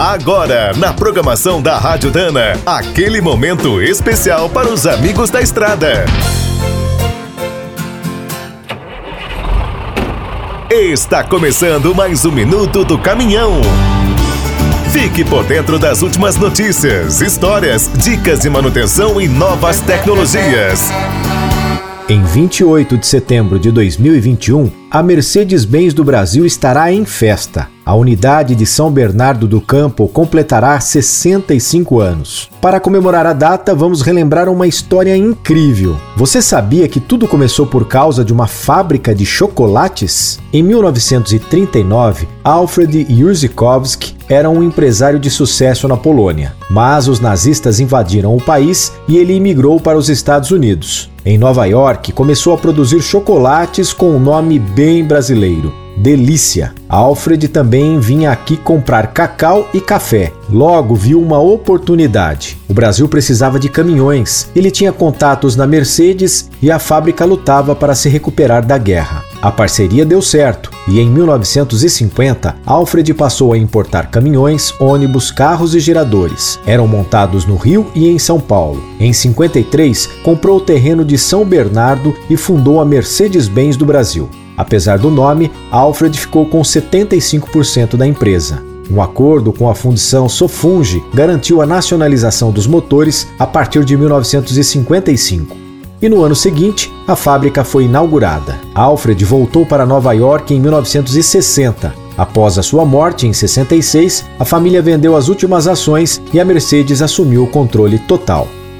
Agora, na programação da Rádio Dana, aquele momento especial para os amigos da estrada. Está começando mais um minuto do caminhão. Fique por dentro das últimas notícias, histórias, dicas de manutenção e novas tecnologias. Em 28 de setembro de 2021, a Mercedes-Benz do Brasil estará em festa. A unidade de São Bernardo do Campo completará 65 anos. Para comemorar a data, vamos relembrar uma história incrível. Você sabia que tudo começou por causa de uma fábrica de chocolates? Em 1939, Alfred Yurzikowski era um empresário de sucesso na Polônia, mas os nazistas invadiram o país e ele imigrou para os Estados Unidos. Em Nova York, começou a produzir chocolates com um nome bem brasileiro. Delícia. Alfred também vinha aqui comprar cacau e café. Logo viu uma oportunidade. O Brasil precisava de caminhões. Ele tinha contatos na Mercedes e a fábrica lutava para se recuperar da guerra. A parceria deu certo e em 1950 Alfred passou a importar caminhões, ônibus, carros e geradores. Eram montados no Rio e em São Paulo. Em 53 comprou o terreno de São Bernardo e fundou a Mercedes-Benz do Brasil. Apesar do nome, Alfred ficou com 75% da empresa. Um acordo com a fundição Sofunge garantiu a nacionalização dos motores a partir de 1955. E no ano seguinte, a fábrica foi inaugurada. Alfred voltou para Nova York em 1960. Após a sua morte, em 66, a família vendeu as últimas ações e a Mercedes assumiu o controle total.